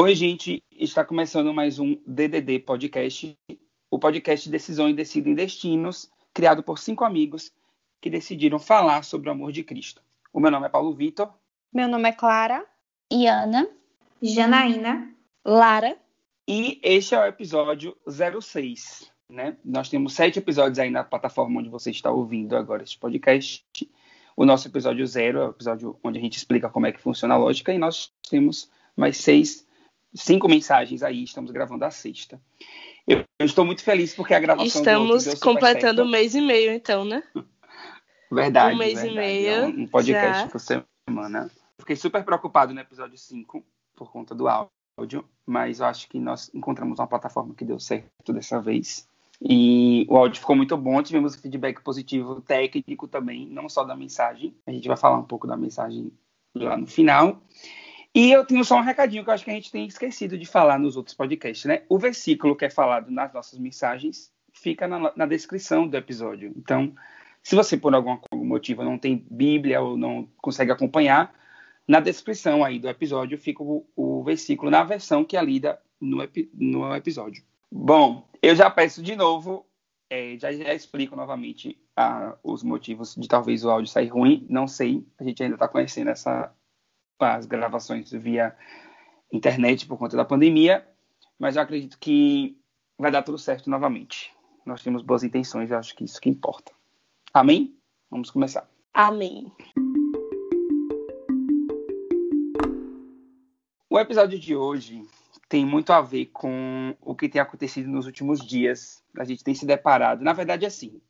Oi, gente, está começando mais um DDD Podcast, o podcast Decisões Decidem Destinos, criado por cinco amigos que decidiram falar sobre o amor de Cristo. O meu nome é Paulo Vitor. Meu nome é Clara. Iana. Janaína. Lara. E este é o episódio 06. Né? Nós temos sete episódios aí na plataforma onde você está ouvindo agora este podcast. O nosso episódio zero é o episódio onde a gente explica como é que funciona a lógica, e nós temos mais seis, cinco mensagens aí, estamos gravando a sexta. Eu, eu estou muito feliz porque a gravação Estamos completando um mês e meio, então, né? Verdade. Um mês verdade. e meio. É um podcast já. por semana. Fiquei super preocupado no episódio 5 por conta do áudio, mas eu acho que nós encontramos uma plataforma que deu certo dessa vez. E o áudio ficou muito bom, tivemos feedback positivo técnico também, não só da mensagem. A gente vai falar um pouco da mensagem lá no final. E eu tenho só um recadinho que eu acho que a gente tem esquecido de falar nos outros podcasts, né? O versículo que é falado nas nossas mensagens fica na, na descrição do episódio. Então, se você por algum, motivo não tem Bíblia ou não consegue acompanhar, na descrição aí do episódio fica o, o versículo na versão que é lida no, no episódio. Bom, eu já peço de novo, é, já, já, explico novamente ah, os motivos de talvez o áudio sair ruim. Não sei, a gente ainda está conhecendo essa, as gravações via internet por conta da pandemia, mas eu acredito que vai dar tudo certo novamente. Nós temos boas intenções, eu acho que isso que importa. Amém? Vamos começar. Amém. O episódio de hoje tem muito a ver com o que tem acontecido nos últimos dias. A gente tem se deparado, na verdade, assim,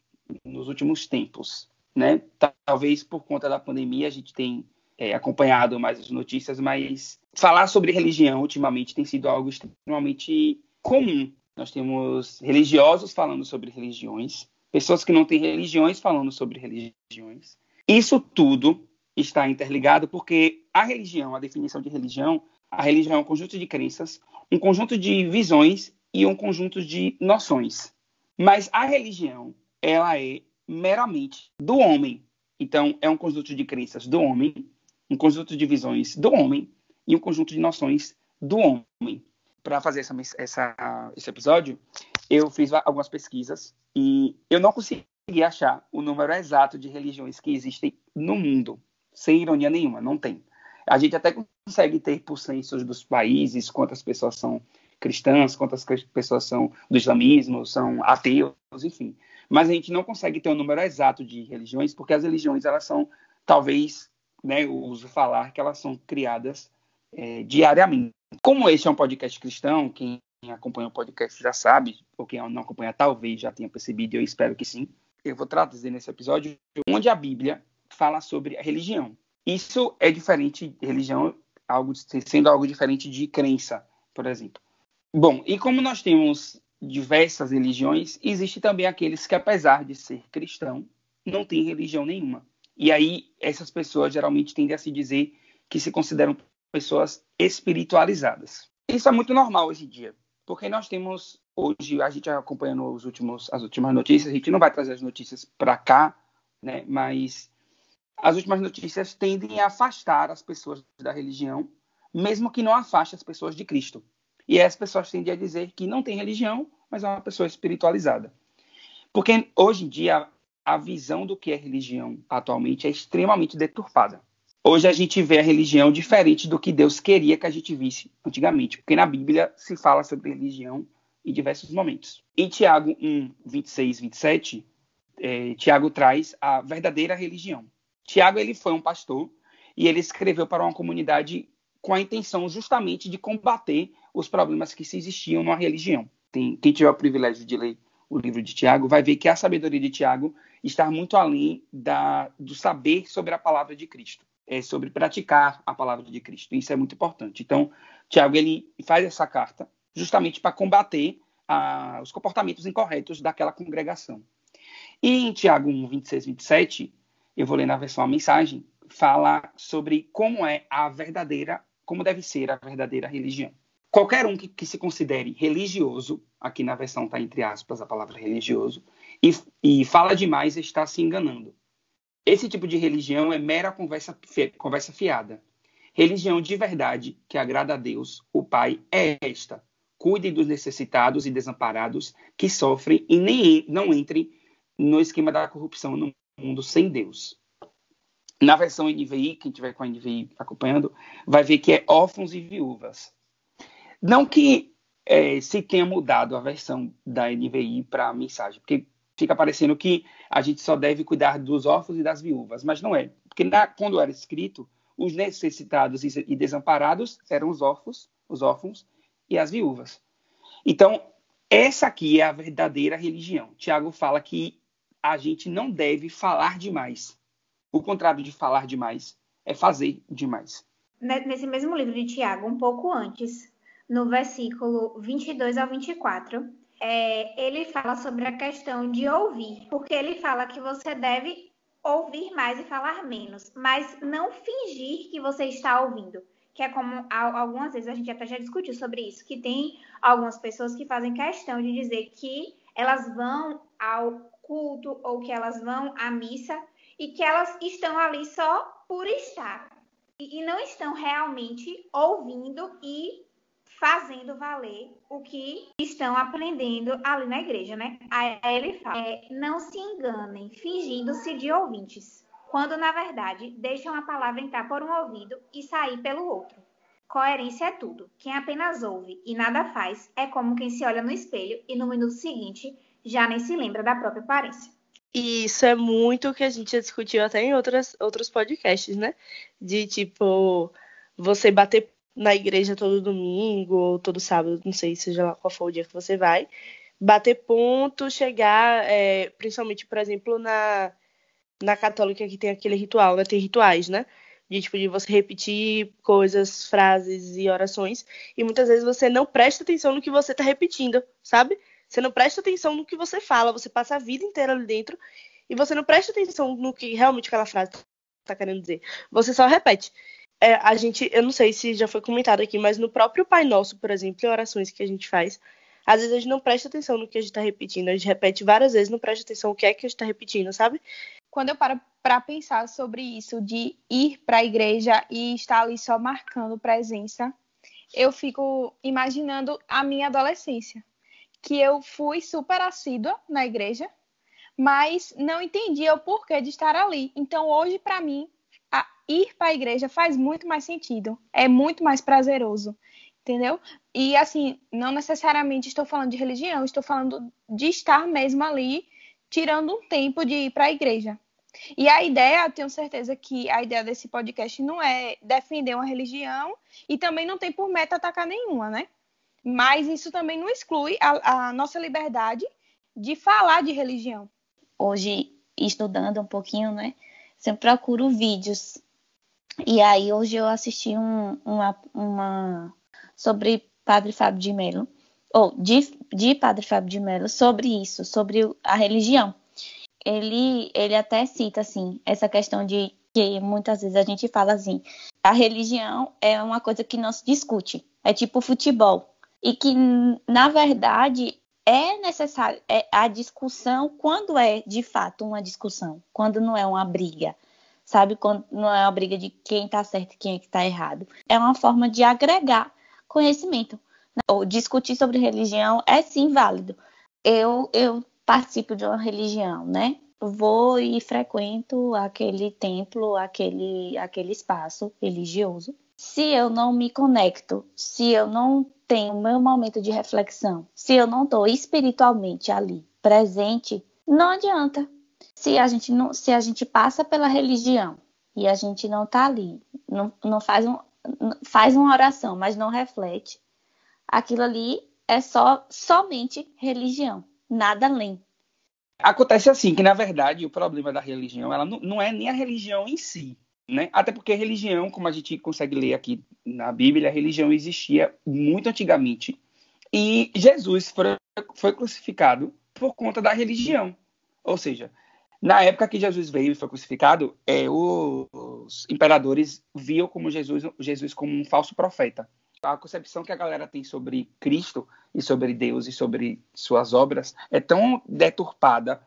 nos últimos tempos, né? Talvez por conta da pandemia a gente tem é, acompanhado mais as notícias, mas falar sobre religião ultimamente tem sido algo extremamente comum. Nós temos religiosos falando sobre religiões, pessoas que não têm religiões falando sobre religiões. Isso tudo está interligado porque a religião, a definição de religião, a religião é um conjunto de crenças, um conjunto de visões e um conjunto de noções. Mas a religião, ela é meramente do homem. Então, é um conjunto de crenças do homem, um conjunto de visões do homem e um conjunto de noções do homem. Para fazer essa, essa, esse episódio, eu fiz algumas pesquisas e eu não consegui achar o número exato de religiões que existem no mundo. Sem ironia nenhuma, não tem. A gente até consegue ter por censos dos países quantas pessoas são cristãs, quantas pessoas são do islamismo, são ateus, enfim. Mas a gente não consegue ter o um número exato de religiões, porque as religiões, elas são, talvez, né, uso falar que elas são criadas é, diariamente. Como este é um podcast cristão, quem acompanha o podcast já sabe, ou quem não acompanha talvez já tenha percebido, eu espero que sim. Eu vou traduzir nesse episódio onde a Bíblia fala sobre a religião. Isso é diferente, religião algo, sendo algo diferente de crença, por exemplo. Bom, e como nós temos diversas religiões, existe também aqueles que, apesar de ser cristão, não têm religião nenhuma. E aí, essas pessoas geralmente tendem a se dizer que se consideram pessoas espiritualizadas. Isso é muito normal hoje em dia, porque nós temos hoje, a gente acompanhando os últimos, as últimas notícias, a gente não vai trazer as notícias para cá, né? Mas as últimas notícias tendem a afastar as pessoas da religião, mesmo que não afaste as pessoas de Cristo. E as pessoas tendem a dizer que não tem religião, mas é uma pessoa espiritualizada. Porque hoje em dia a visão do que é religião atualmente é extremamente deturpada. Hoje a gente vê a religião diferente do que Deus queria que a gente visse antigamente, porque na Bíblia se fala sobre religião em diversos momentos. Em Tiago 1, 26, 27, é, Tiago traz a verdadeira religião. Tiago ele foi um pastor e ele escreveu para uma comunidade com a intenção justamente de combater os problemas que se existiam numa religião. Tem, quem tiver o privilégio de ler o livro de Tiago vai ver que a sabedoria de Tiago está muito além da, do saber sobre a palavra de Cristo, é sobre praticar a palavra de Cristo. Isso é muito importante. Então, Tiago ele faz essa carta justamente para combater a, os comportamentos incorretos daquela congregação. E em Tiago 1, 26, 27, eu vou ler na versão a mensagem, fala sobre como é a verdadeira, como deve ser a verdadeira religião. Qualquer um que, que se considere religioso, aqui na versão está entre aspas a palavra religioso, e, e fala demais está se enganando. Esse tipo de religião é mera conversa, conversa fiada. Religião de verdade, que agrada a Deus, o Pai, é esta. Cuidem dos necessitados e desamparados que sofrem e nem não entrem no esquema da corrupção no mundo sem Deus. Na versão NVI, quem tiver com a NVI acompanhando, vai ver que é órfãos e viúvas. Não que é, se tenha mudado a versão da NVI para a mensagem, porque fica parecendo que a gente só deve cuidar dos órfãos e das viúvas, mas não é. Porque na, quando era escrito, os necessitados e desamparados eram os órfãos, os órfãos e as viúvas. Então, essa aqui é a verdadeira religião. Tiago fala que a gente não deve falar demais. O contrário de falar demais é fazer demais. Nesse mesmo livro de Tiago, um pouco antes, no versículo 22 ao 24, é, ele fala sobre a questão de ouvir, porque ele fala que você deve ouvir mais e falar menos, mas não fingir que você está ouvindo. Que é como algumas vezes a gente até já discutiu sobre isso, que tem algumas pessoas que fazem questão de dizer que elas vão ao culto ou que elas vão à missa e que elas estão ali só por estar e não estão realmente ouvindo e fazendo valer o que estão aprendendo ali na igreja, né? Aí ele fala: é, não se enganem, fingindo-se de ouvintes, quando na verdade deixam a palavra entrar por um ouvido e sair pelo outro. Coerência é tudo. Quem apenas ouve e nada faz é como quem se olha no espelho e no minuto seguinte já nem se lembra da própria aparência. E isso é muito o que a gente já discutiu até em outras, outros podcasts, né? De tipo, você bater na igreja todo domingo ou todo sábado, não sei seja lá qual for o dia que você vai, bater ponto, chegar, é, principalmente, por exemplo, na, na católica que tem aquele ritual, né? Tem rituais, né? De tipo, de você repetir coisas, frases e orações, e muitas vezes você não presta atenção no que você está repetindo, sabe? Você não presta atenção no que você fala, você passa a vida inteira ali dentro e você não presta atenção no que realmente aquela frase está querendo dizer. Você só repete é, a gente, eu não sei se já foi comentado aqui, mas no próprio Pai Nosso, por exemplo, em orações que a gente faz, às vezes a gente não presta atenção no que a gente está repetindo, a gente repete várias vezes, não presta atenção no que é que a gente está repetindo, sabe? Quando eu paro para pensar sobre isso, de ir para a igreja e estar ali só marcando presença, eu fico imaginando a minha adolescência, que eu fui super assídua na igreja, mas não entendia o porquê de estar ali. Então, hoje, para mim, ir para a igreja faz muito mais sentido, é muito mais prazeroso, entendeu? E assim, não necessariamente estou falando de religião, estou falando de estar mesmo ali, tirando um tempo de ir para a igreja. E a ideia, tenho certeza que a ideia desse podcast não é defender uma religião e também não tem por meta atacar nenhuma, né? Mas isso também não exclui a, a nossa liberdade de falar de religião. Hoje, estudando um pouquinho, né? Sempre procuro vídeos e aí hoje eu assisti um, uma, uma sobre Padre Fábio de Mello, ou de, de Padre Fábio de Mello, sobre isso, sobre a religião. Ele, ele até cita assim essa questão de que muitas vezes a gente fala assim, a religião é uma coisa que não se discute, é tipo futebol. E que, na verdade, é necessário é a discussão quando é de fato uma discussão, quando não é uma briga sabe? Quando não é uma briga de quem está certo e quem é que está errado. É uma forma de agregar conhecimento. Né? Ou discutir sobre religião é sim válido. Eu, eu participo de uma religião, né? Vou e frequento aquele templo, aquele, aquele espaço religioso. Se eu não me conecto, se eu não tenho meu momento de reflexão, se eu não estou espiritualmente ali presente, não adianta se a gente não, se a gente passa pela religião e a gente não está ali, não, não faz, um, faz uma oração, mas não reflete, aquilo ali é só somente religião, nada além. Acontece assim que na verdade o problema da religião, ela não, não é nem a religião em si, né? Até porque religião, como a gente consegue ler aqui na Bíblia, a religião existia muito antigamente e Jesus foi, foi crucificado por conta da religião. Ou seja, na época que Jesus veio e foi crucificado, é, os imperadores viam como Jesus, Jesus como um falso profeta. A concepção que a galera tem sobre Cristo e sobre Deus e sobre suas obras é tão deturpada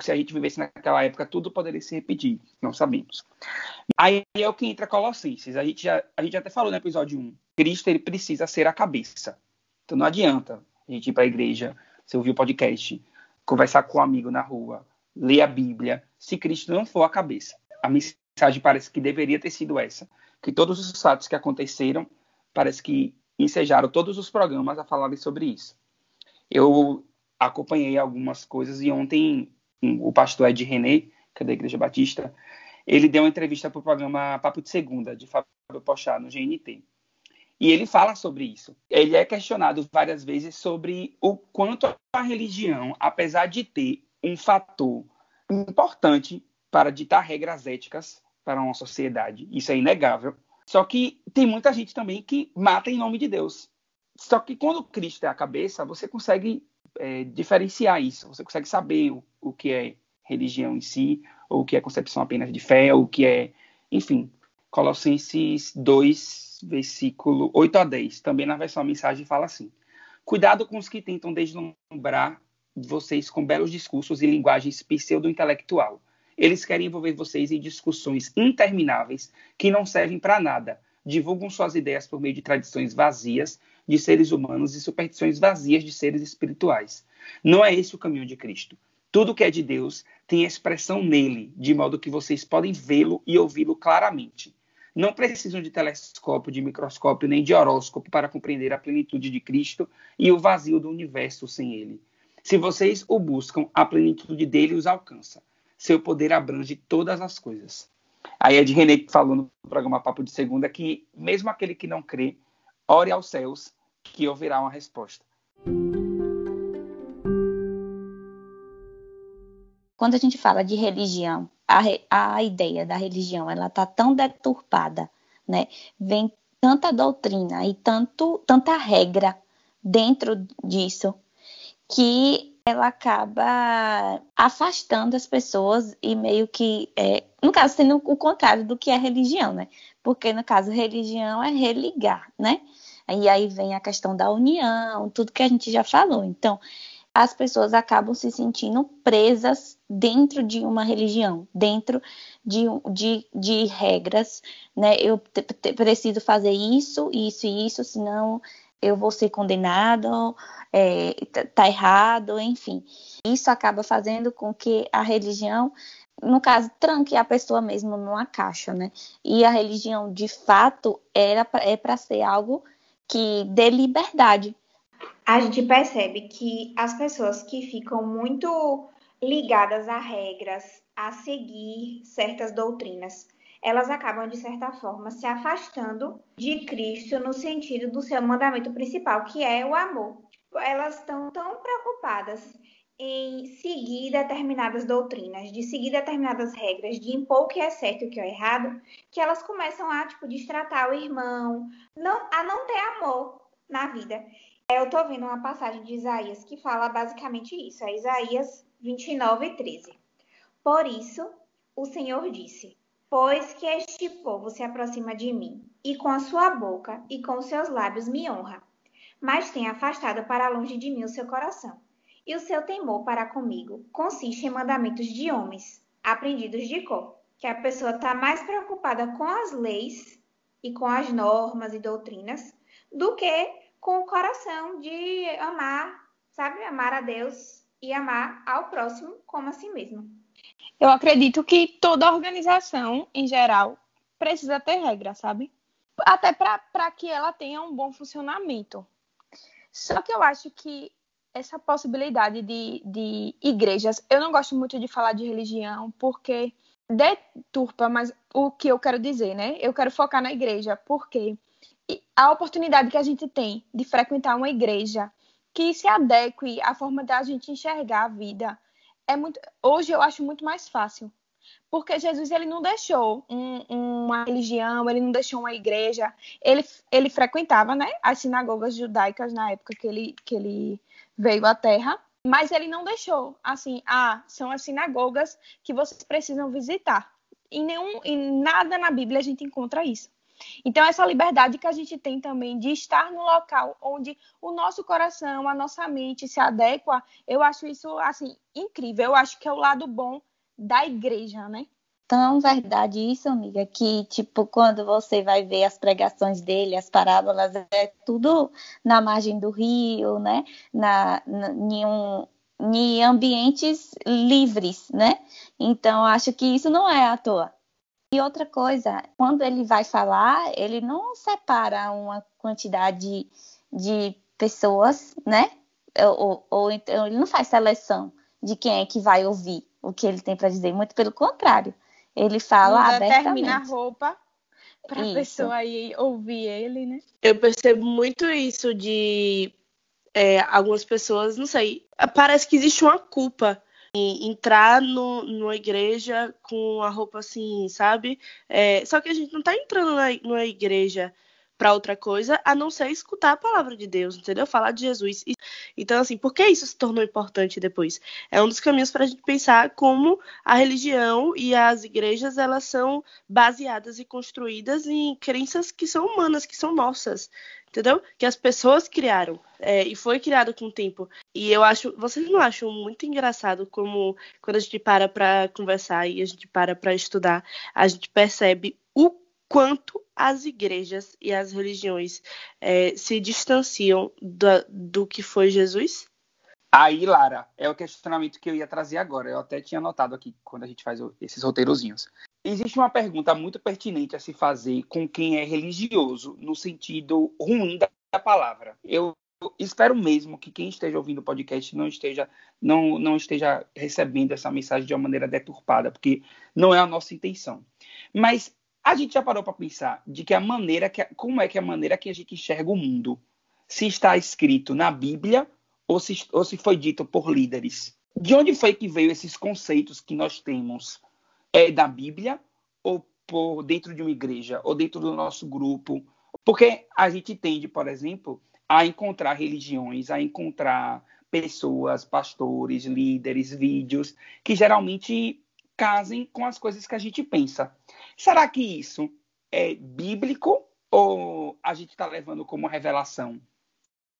se a gente vivesse naquela época, tudo poderia se repetir, não sabemos. Aí é o que entra Colossenses. A gente, já, a gente até falou no episódio 1. Cristo ele precisa ser a cabeça. Então não adianta a gente ir para a igreja, você ouvir o podcast, conversar com um amigo na rua, ler a Bíblia, se Cristo não for a cabeça. A mensagem parece que deveria ter sido essa, que todos os fatos que aconteceram parece que ensejaram todos os programas a falarem sobre isso. Eu acompanhei algumas coisas e ontem o pastor Ed René, que é da Igreja Batista, ele deu uma entrevista para o programa Papo de Segunda, de Fábio Pochá, no GNT. E ele fala sobre isso. Ele é questionado várias vezes sobre o quanto a religião, apesar de ter um fator importante para ditar regras éticas para uma sociedade, isso é inegável. Só que tem muita gente também que mata em nome de Deus. Só que quando Cristo é a cabeça, você consegue é, diferenciar isso. Você consegue saber o, o, que é religião em si, ou o que é concepção apenas de fé, ou o que é, enfim. Colossenses 2, versículo 8 a 10. Também na versão a mensagem fala assim: Cuidado com os que tentam deslumbrar vocês com belos discursos e linguagens pseudo-intelectual. Eles querem envolver vocês em discussões intermináveis que não servem para nada. Divulgam suas ideias por meio de tradições vazias de seres humanos e superstições vazias de seres espirituais. Não é esse o caminho de Cristo. Tudo que é de Deus tem expressão nele, de modo que vocês podem vê-lo e ouvi-lo claramente. Não precisam de telescópio, de microscópio nem de horóscopo para compreender a plenitude de Cristo e o vazio do universo sem ele. Se vocês o buscam, a plenitude dele os alcança. Seu poder abrange todas as coisas. Aí é de René que falou no programa Papo de Segunda que mesmo aquele que não crê, ore aos céus que ouvirá uma resposta. Quando a gente fala de religião, a, a ideia da religião ela está tão deturpada, né? Vem tanta doutrina e tanto, tanta regra dentro disso que ela acaba afastando as pessoas e meio que, é, no caso, sendo o contrário do que é religião, né? Porque, no caso, religião é religar, né? E aí vem a questão da união, tudo que a gente já falou. Então, as pessoas acabam se sentindo presas dentro de uma religião, dentro de, de, de regras, né? Eu preciso fazer isso, isso e isso, senão eu vou ser condenado, é, tá errado, enfim. Isso acaba fazendo com que a religião, no caso, tranque a pessoa mesmo numa caixa, né? E a religião, de fato, era, é para ser algo que dê liberdade. A gente percebe que as pessoas que ficam muito ligadas a regras, a seguir certas doutrinas, elas acabam, de certa forma, se afastando de Cristo no sentido do seu mandamento principal, que é o amor. Elas estão tão preocupadas em seguir determinadas doutrinas, de seguir determinadas regras, de impor o que é certo e o que é errado, que elas começam a, tipo, destratar o irmão, não, a não ter amor na vida. Eu estou vendo uma passagem de Isaías que fala basicamente isso, é Isaías 29 e 13. Por isso, o Senhor disse, pois que este povo se aproxima de mim, e com a sua boca e com os seus lábios me honra, mas tem afastado para longe de mim o seu coração e o seu temor para comigo consiste em mandamentos de homens, aprendidos de cor. Que a pessoa está mais preocupada com as leis e com as normas e doutrinas do que com o coração de amar, sabe? Amar a Deus e amar ao próximo como a si mesmo. Eu acredito que toda organização, em geral, precisa ter regra, sabe? Até para que ela tenha um bom funcionamento. Só que eu acho que essa possibilidade de, de igrejas. Eu não gosto muito de falar de religião, porque deturpa, mas o que eu quero dizer, né? Eu quero focar na igreja, porque a oportunidade que a gente tem de frequentar uma igreja que se adeque à forma da gente enxergar a vida é muito. Hoje eu acho muito mais fácil. Porque Jesus ele não deixou um, uma religião, ele não deixou uma igreja. Ele, ele frequentava né, as sinagogas judaicas na época que ele, que ele veio à Terra, mas ele não deixou assim, ah, são as sinagogas que vocês precisam visitar. Em nenhum, em nada na Bíblia a gente encontra isso. Então, essa liberdade que a gente tem também de estar no local onde o nosso coração, a nossa mente se adequa, eu acho isso, assim, incrível. Eu acho que é o lado bom da igreja, né? Tão verdade isso, amiga, que, tipo, quando você vai ver as pregações dele, as parábolas, é tudo na margem do rio, né? Na, na, em, um, em ambientes livres, né? Então, acho que isso não é à toa. E outra coisa, quando ele vai falar, ele não separa uma quantidade de pessoas, né? Ou, ou então ele não faz seleção de quem é que vai ouvir o que ele tem para dizer, muito pelo contrário. Ele fala não abertamente. Termina a roupa para a pessoa aí ouvir ele, né? Eu percebo muito isso de é, algumas pessoas, não sei, parece que existe uma culpa entrar no, numa igreja com a roupa assim, sabe? É, só que a gente não tá entrando na, numa igreja para outra coisa a não ser escutar a palavra de Deus, entendeu? Falar de Jesus. Então, assim, por que isso se tornou importante depois? É um dos caminhos para a gente pensar como a religião e as igrejas elas são baseadas e construídas em crenças que são humanas, que são nossas entendeu? Que as pessoas criaram é, e foi criado com o tempo. E eu acho, vocês não acham muito engraçado como quando a gente para para conversar e a gente para para estudar, a gente percebe quanto as igrejas e as religiões é, se distanciam do, do que foi Jesus? Aí, Lara, é o questionamento que eu ia trazer agora. Eu até tinha anotado aqui quando a gente faz esses roteirozinhos. Existe uma pergunta muito pertinente a se fazer com quem é religioso, no sentido ruim da palavra. Eu espero mesmo que quem esteja ouvindo o podcast não esteja, não, não esteja recebendo essa mensagem de uma maneira deturpada, porque não é a nossa intenção. Mas a gente já parou para pensar de que a maneira que como é que a maneira que a gente enxerga o mundo se está escrito na Bíblia ou se, ou se foi dito por líderes. De onde foi que veio esses conceitos que nós temos é da Bíblia ou por dentro de uma igreja ou dentro do nosso grupo? Porque a gente tende, por exemplo, a encontrar religiões, a encontrar pessoas, pastores, líderes, vídeos que geralmente casem com as coisas que a gente pensa. Será que isso é bíblico ou a gente está levando como revelação?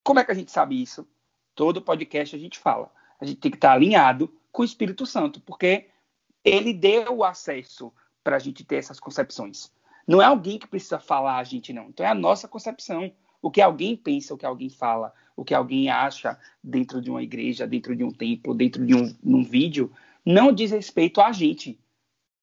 Como é que a gente sabe isso? Todo podcast a gente fala. A gente tem que estar tá alinhado com o Espírito Santo, porque ele deu o acesso para a gente ter essas concepções. Não é alguém que precisa falar a gente, não. Então é a nossa concepção. O que alguém pensa, o que alguém fala, o que alguém acha dentro de uma igreja, dentro de um templo, dentro de um, um vídeo, não diz respeito a gente.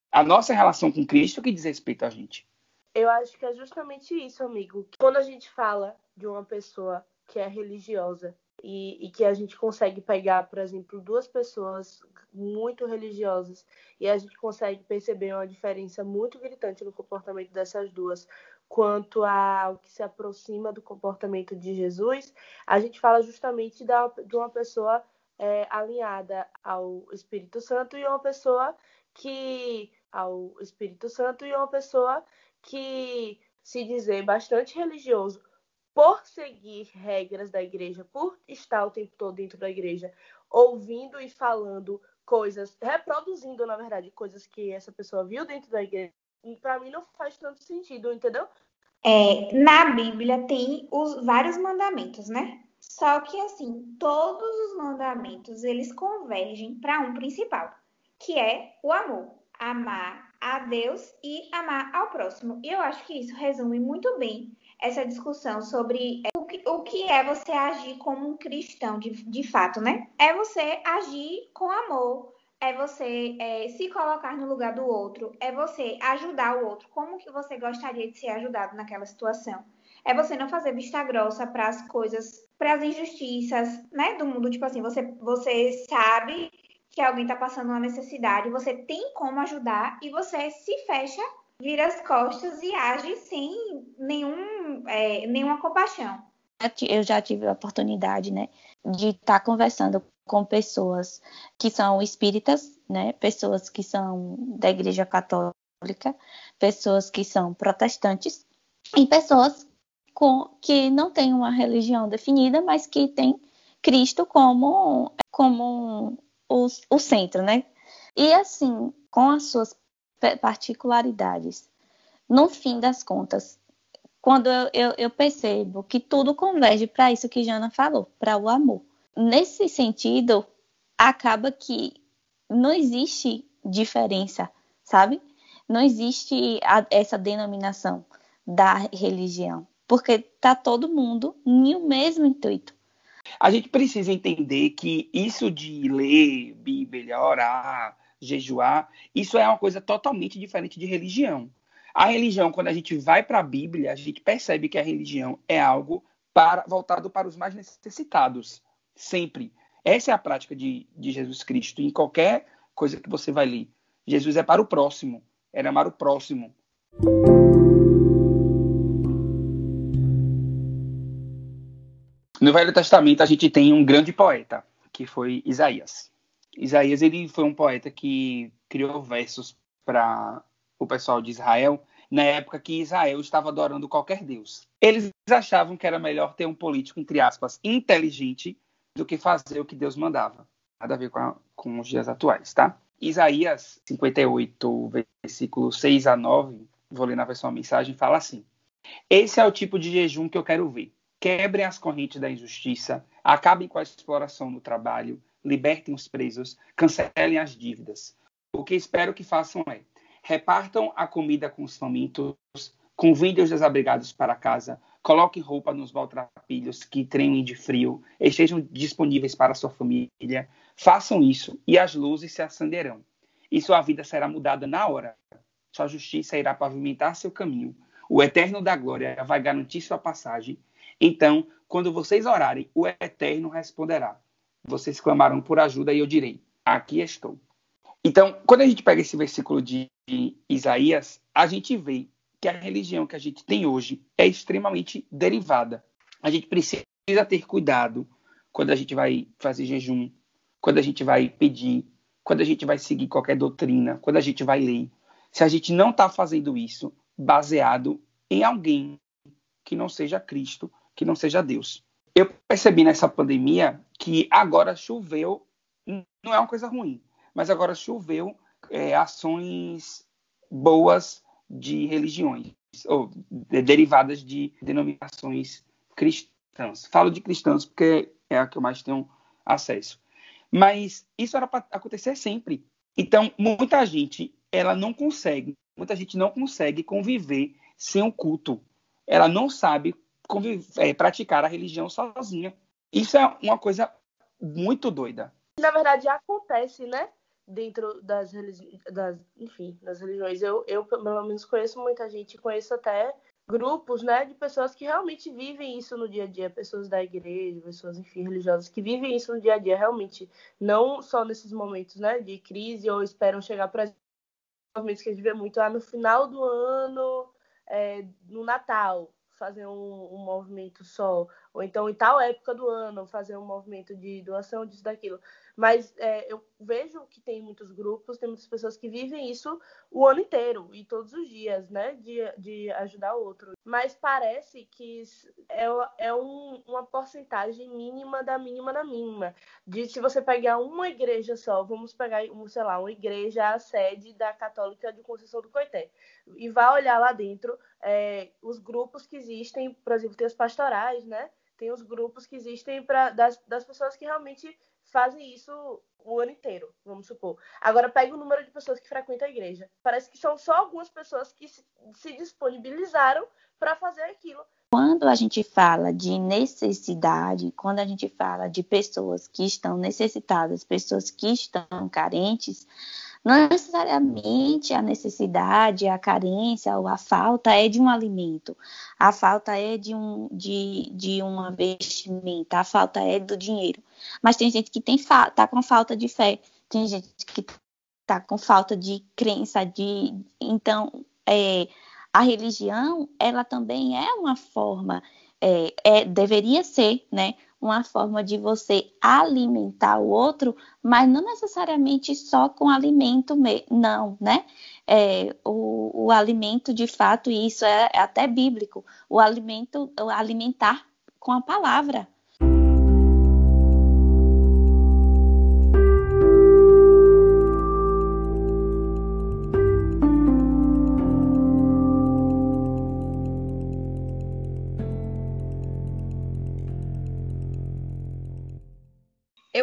A nossa relação com Cristo que diz respeito a gente. Eu acho que é justamente isso, amigo. Quando a gente fala de uma pessoa que é religiosa e, e, que a gente consegue pegar, por exemplo, duas pessoas muito religiosas e a gente consegue perceber uma diferença muito gritante no comportamento dessas duas quanto ao que se aproxima do comportamento de Jesus, a gente fala justamente da, de uma pessoa é, alinhada ao Espírito Santo e uma pessoa que ao Espírito Santo e uma pessoa que se dizer bastante religioso por seguir regras da igreja, por estar o tempo todo dentro da igreja, ouvindo e falando coisas, reproduzindo, na verdade, coisas que essa pessoa viu dentro da igreja, para mim não faz tanto sentido, entendeu? É, na Bíblia tem os vários mandamentos, né? Só que assim, todos os mandamentos eles convergem para um principal, que é o amor. Amar a Deus e amar ao próximo. E eu acho que isso resume muito bem essa discussão sobre o que, o que é você agir como um cristão de, de fato, né? É você agir com amor, é você é, se colocar no lugar do outro, é você ajudar o outro. Como que você gostaria de ser ajudado naquela situação? É você não fazer vista grossa para as coisas, para as injustiças, né, do mundo. Tipo assim, você, você sabe que alguém está passando uma necessidade, você tem como ajudar e você se fecha vira as costas e age sem nenhum, é, nenhuma compaixão. Eu já tive a oportunidade, né, de estar tá conversando com pessoas que são espíritas, né, pessoas que são da Igreja Católica, pessoas que são protestantes e pessoas com, que não têm uma religião definida, mas que têm Cristo como, como o, o centro, né? E assim, com as suas particularidades. No fim das contas, quando eu, eu, eu percebo que tudo converge para isso que Jana falou, para o amor. Nesse sentido, acaba que não existe diferença, sabe? Não existe a, essa denominação da religião, porque tá todo mundo em o mesmo intuito. A gente precisa entender que isso de ler Bíblia, orar, jejuar, isso é uma coisa totalmente diferente de religião. A religião, quando a gente vai para a Bíblia, a gente percebe que a religião é algo para, voltado para os mais necessitados, sempre. Essa é a prática de, de Jesus Cristo. Em qualquer coisa que você vai ler, Jesus é para o próximo, era amar o próximo. No Velho Testamento a gente tem um grande poeta, que foi Isaías. Isaías ele foi um poeta que criou versos para o pessoal de Israel na época que Israel estava adorando qualquer deus. Eles achavam que era melhor ter um político, entre aspas, inteligente do que fazer o que Deus mandava. Nada a ver com, a, com os dias atuais, tá? Isaías 58, versículo 6 a 9, vou ler na versão a mensagem, fala assim: Esse é o tipo de jejum que eu quero ver. Quebrem as correntes da injustiça, acabem com a exploração no trabalho, libertem os presos, cancelem as dívidas. O que espero que façam é: repartam a comida com os famintos, convidem os desabrigados para casa, coloquem roupa nos maltrapilhos que tremem de frio, estejam disponíveis para sua família. Façam isso e as luzes se acenderão. E sua vida será mudada na hora. Sua justiça irá pavimentar seu caminho. O Eterno da Glória vai garantir sua passagem. Então, quando vocês orarem, o Eterno responderá. Vocês clamarão por ajuda e eu direi: Aqui estou. Então, quando a gente pega esse versículo de Isaías, a gente vê que a religião que a gente tem hoje é extremamente derivada. A gente precisa ter cuidado quando a gente vai fazer jejum, quando a gente vai pedir, quando a gente vai seguir qualquer doutrina, quando a gente vai ler. Se a gente não está fazendo isso baseado em alguém que não seja Cristo, que não seja Deus. Eu percebi nessa pandemia que agora choveu, não é uma coisa ruim, mas agora choveu é, ações boas de religiões, ou de, derivadas de denominações cristãs. Falo de cristãos porque é a que eu mais tenho acesso. Mas isso era para acontecer sempre. Então, muita gente, ela não consegue, muita gente não consegue conviver sem o um culto. Ela não sabe conviver, é, praticar a religião sozinha. Isso é uma coisa muito doida. Na verdade, acontece, né? Dentro das, das, enfim, das religiões. Eu, eu, pelo menos, conheço muita gente, conheço até grupos, né, de pessoas que realmente vivem isso no dia a dia, pessoas da igreja, pessoas, enfim, religiosas, que vivem isso no dia a dia, realmente, não só nesses momentos, né, de crise ou esperam chegar para momentos que a gente vê muito, ah, no final do ano, é, no Natal, fazer um, um, movimento só, ou então em tal época do ano fazer um movimento de doação disso, daquilo. Mas é, eu vejo que tem muitos grupos, tem muitas pessoas que vivem isso o ano inteiro e todos os dias, né? De, de ajudar outro. Mas parece que é, é um, uma porcentagem mínima da mínima da mínima. De se você pegar uma igreja só, vamos pegar, sei lá, uma igreja, a sede da Católica de Conceição do Coité, e vá olhar lá dentro é, os grupos que existem, por exemplo, tem os pastorais, né? Tem os grupos que existem para das, das pessoas que realmente fazem isso o ano inteiro, vamos supor. Agora pega o número de pessoas que frequentam a igreja. Parece que são só algumas pessoas que se, se disponibilizaram para fazer aquilo. Quando a gente fala de necessidade, quando a gente fala de pessoas que estão necessitadas, pessoas que estão carentes, não necessariamente a necessidade, a carência ou a falta é de um alimento, a falta é de, um, de, de uma vestimenta, a falta é do dinheiro. Mas tem gente que tem tá com falta de fé, tem gente que tá com falta de crença, de então é, a religião ela também é uma forma, é, é, deveria ser, né, uma forma de você alimentar o outro, mas não necessariamente só com alimento, não, né? É, o, o, alimento, de fato, e isso é, é até bíblico, o alimento, o alimentar com a palavra,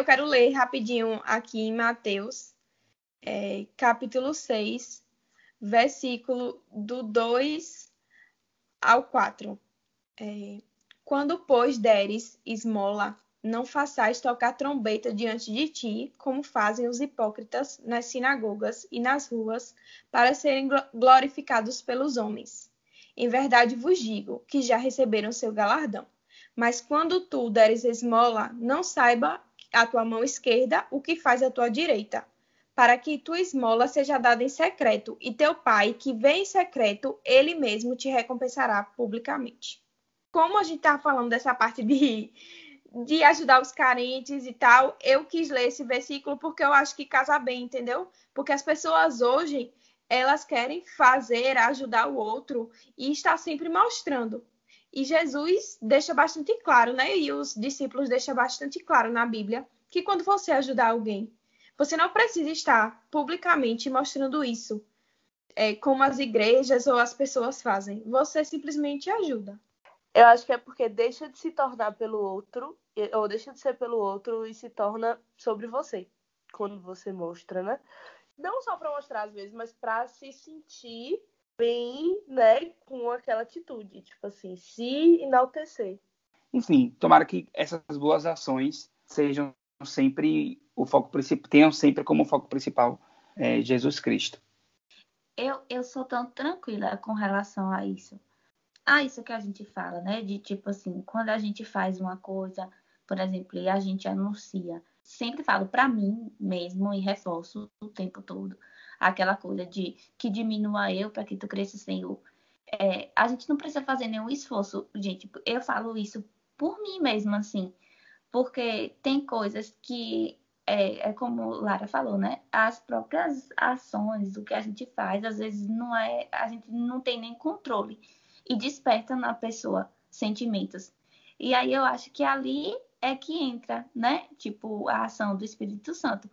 eu quero ler rapidinho aqui em Mateus, é, capítulo 6, versículo do 2 ao 4. É, Quando, pois, deres esmola, não façais tocar trombeta diante de ti, como fazem os hipócritas nas sinagogas e nas ruas, para serem glorificados pelos homens. Em verdade vos digo que já receberam seu galardão. Mas quando tu deres esmola, não saiba a tua mão esquerda o que faz a tua direita, para que tua esmola seja dada em secreto, e teu pai, que vê em secreto, ele mesmo te recompensará publicamente. Como a gente está falando dessa parte de, de ajudar os carentes e tal, eu quis ler esse versículo porque eu acho que casa bem, entendeu? Porque as pessoas hoje, elas querem fazer, ajudar o outro e está sempre mostrando. E Jesus deixa bastante claro, né? E os discípulos deixam bastante claro na Bíblia que quando você ajudar alguém, você não precisa estar publicamente mostrando isso, é, como as igrejas ou as pessoas fazem. Você simplesmente ajuda. Eu acho que é porque deixa de se tornar pelo outro, ou deixa de ser pelo outro e se torna sobre você, quando você mostra, né? Não só para mostrar às vezes, mas para se sentir bem, né, com aquela atitude, tipo assim, se enaltecer. Enfim, tomara que essas boas ações sejam sempre o foco principal, tenham sempre como foco principal é, Jesus Cristo. Eu, eu sou tão tranquila com relação a isso. A isso que a gente fala, né? De tipo assim, quando a gente faz uma coisa, por exemplo, e a gente anuncia, sempre falo para mim mesmo e reforço o tempo todo aquela coisa de que diminua eu para que tu cresça, Senhor. É, a gente não precisa fazer nenhum esforço, gente. Eu falo isso por mim mesma, assim, porque tem coisas que é, é, como Lara falou, né? As próprias ações, o que a gente faz, às vezes não é, a gente não tem nem controle e desperta na pessoa sentimentos. E aí eu acho que ali é que entra, né? Tipo, a ação do Espírito Santo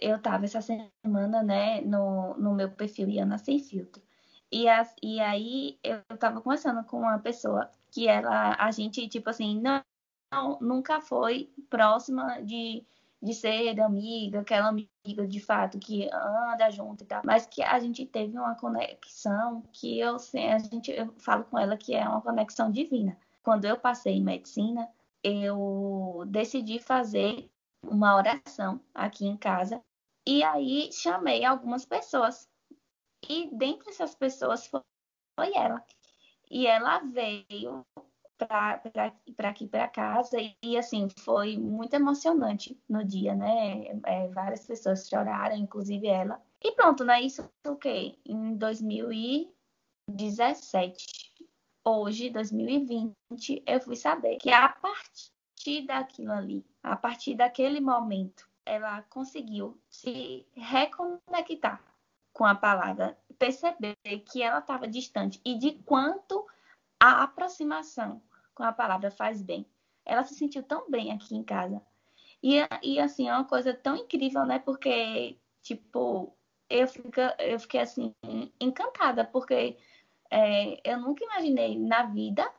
eu estava essa semana, né, no, no meu perfil Iana Sem Filtro. E, a, e aí eu estava conversando com uma pessoa que ela, a gente, tipo assim, não, não nunca foi próxima de, de ser amiga, aquela amiga de fato que anda junto e tal, mas que a gente teve uma conexão que eu, a gente, eu falo com ela que é uma conexão divina. Quando eu passei em medicina, eu decidi fazer uma oração aqui em casa. E aí chamei algumas pessoas. E dentre essas pessoas foi, foi ela. E ela veio para aqui para casa e, e, assim foi muito emocionante no dia, né? É, várias pessoas choraram, inclusive ela. E pronto, né? Isso o quê? Em 2017. Hoje, 2020, eu fui saber que a partir daquilo ali a partir daquele momento, ela conseguiu se reconectar com a palavra, perceber que ela estava distante e de quanto a aproximação com a palavra faz bem. Ela se sentiu tão bem aqui em casa. E, e assim, é uma coisa tão incrível, né? Porque, tipo, eu, fica, eu fiquei assim, encantada, porque é, eu nunca imaginei na vida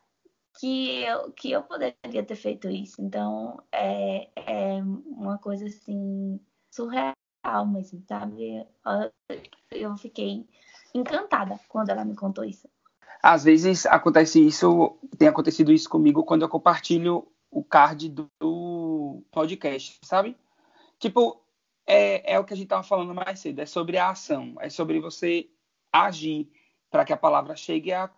que eu, que eu poderia ter feito isso. Então, é, é uma coisa assim, surreal mesmo, sabe? Eu fiquei encantada quando ela me contou isso. Às vezes acontece isso, tem acontecido isso comigo quando eu compartilho o card do podcast, sabe? Tipo, é, é o que a gente estava falando mais cedo, é sobre a ação, é sobre você agir para que a palavra chegue a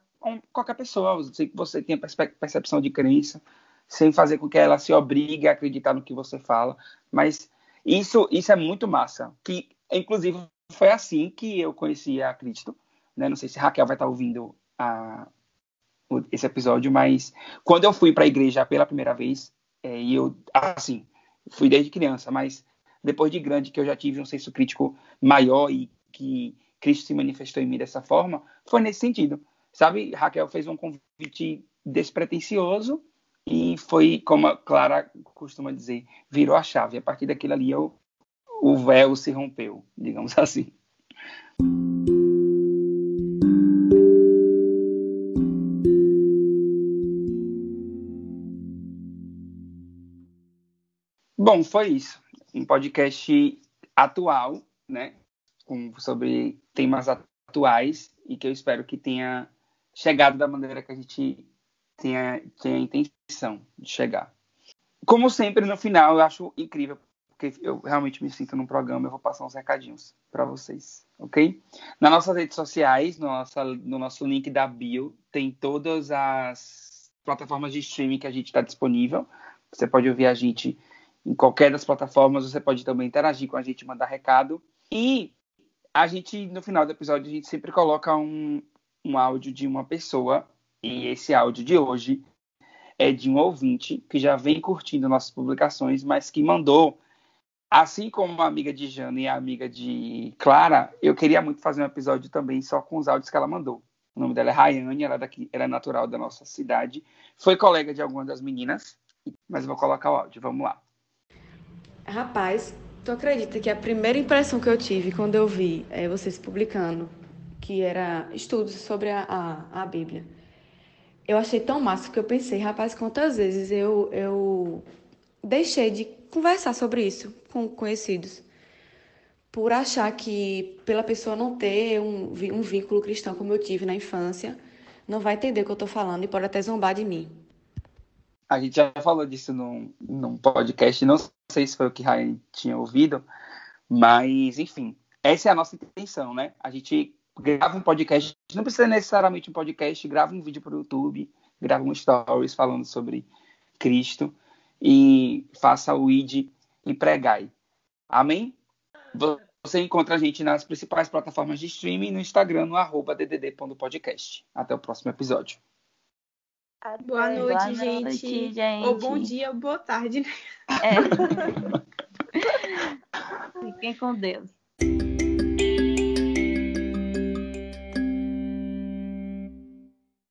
qualquer pessoa, sei que você tenha percepção de crença, sem fazer com que ela se obrigue a acreditar no que você fala, mas isso, isso é muito massa, que inclusive foi assim que eu conheci a Cristo, né? Não sei se Raquel vai estar ouvindo a, esse episódio, mas quando eu fui para a igreja pela primeira vez, é, e eu, assim, fui desde criança, mas depois de grande que eu já tive um senso crítico maior e que Cristo se manifestou em mim dessa forma, foi nesse sentido. Sabe, Raquel fez um convite despretensioso e foi, como a Clara costuma dizer, virou a chave. A partir daquilo ali, eu, o véu se rompeu, digamos assim. Bom, foi isso. Um podcast atual, né? Sobre temas atuais e que eu espero que tenha chegado da maneira que a gente tenha, tenha a intenção de chegar. Como sempre, no final, eu acho incrível, porque eu realmente me sinto num programa, eu vou passar uns recadinhos para vocês, ok? Nas nossas redes sociais, no nosso, no nosso link da bio, tem todas as plataformas de streaming que a gente está disponível. Você pode ouvir a gente em qualquer das plataformas, você pode também interagir com a gente, mandar recado. E a gente, no final do episódio, a gente sempre coloca um, um áudio de uma pessoa. E esse áudio de hoje é de um ouvinte que já vem curtindo nossas publicações, mas que mandou, assim como a amiga de Jana e a amiga de Clara, eu queria muito fazer um episódio também só com os áudios que ela mandou. O nome dela é Rayane, ela é, daqui, ela é natural da nossa cidade, foi colega de algumas das meninas, mas vou colocar o áudio, vamos lá. Rapaz, tu acredita que a primeira impressão que eu tive quando eu vi é, vocês publicando, que era estudos sobre a, a, a Bíblia, eu achei tão massa que eu pensei, rapaz, quantas vezes eu, eu deixei de conversar sobre isso com conhecidos, por achar que pela pessoa não ter um, um vínculo cristão como eu tive na infância, não vai entender o que eu estou falando e pode até zombar de mim. A gente já falou disso num, num podcast, não sei se foi o que Ryan tinha ouvido, mas enfim, essa é a nossa intenção, né? A gente grava um podcast, não precisa necessariamente um podcast, grava um vídeo para o YouTube, grava um stories falando sobre Cristo e faça o id e pregai. Amém? Você encontra a gente nas principais plataformas de streaming no Instagram, no arroba ddd.podcast. Até o próximo episódio. Boa noite, boa gente. noite, gente. Ou bom dia ou boa tarde, né? É. Fiquem com Deus.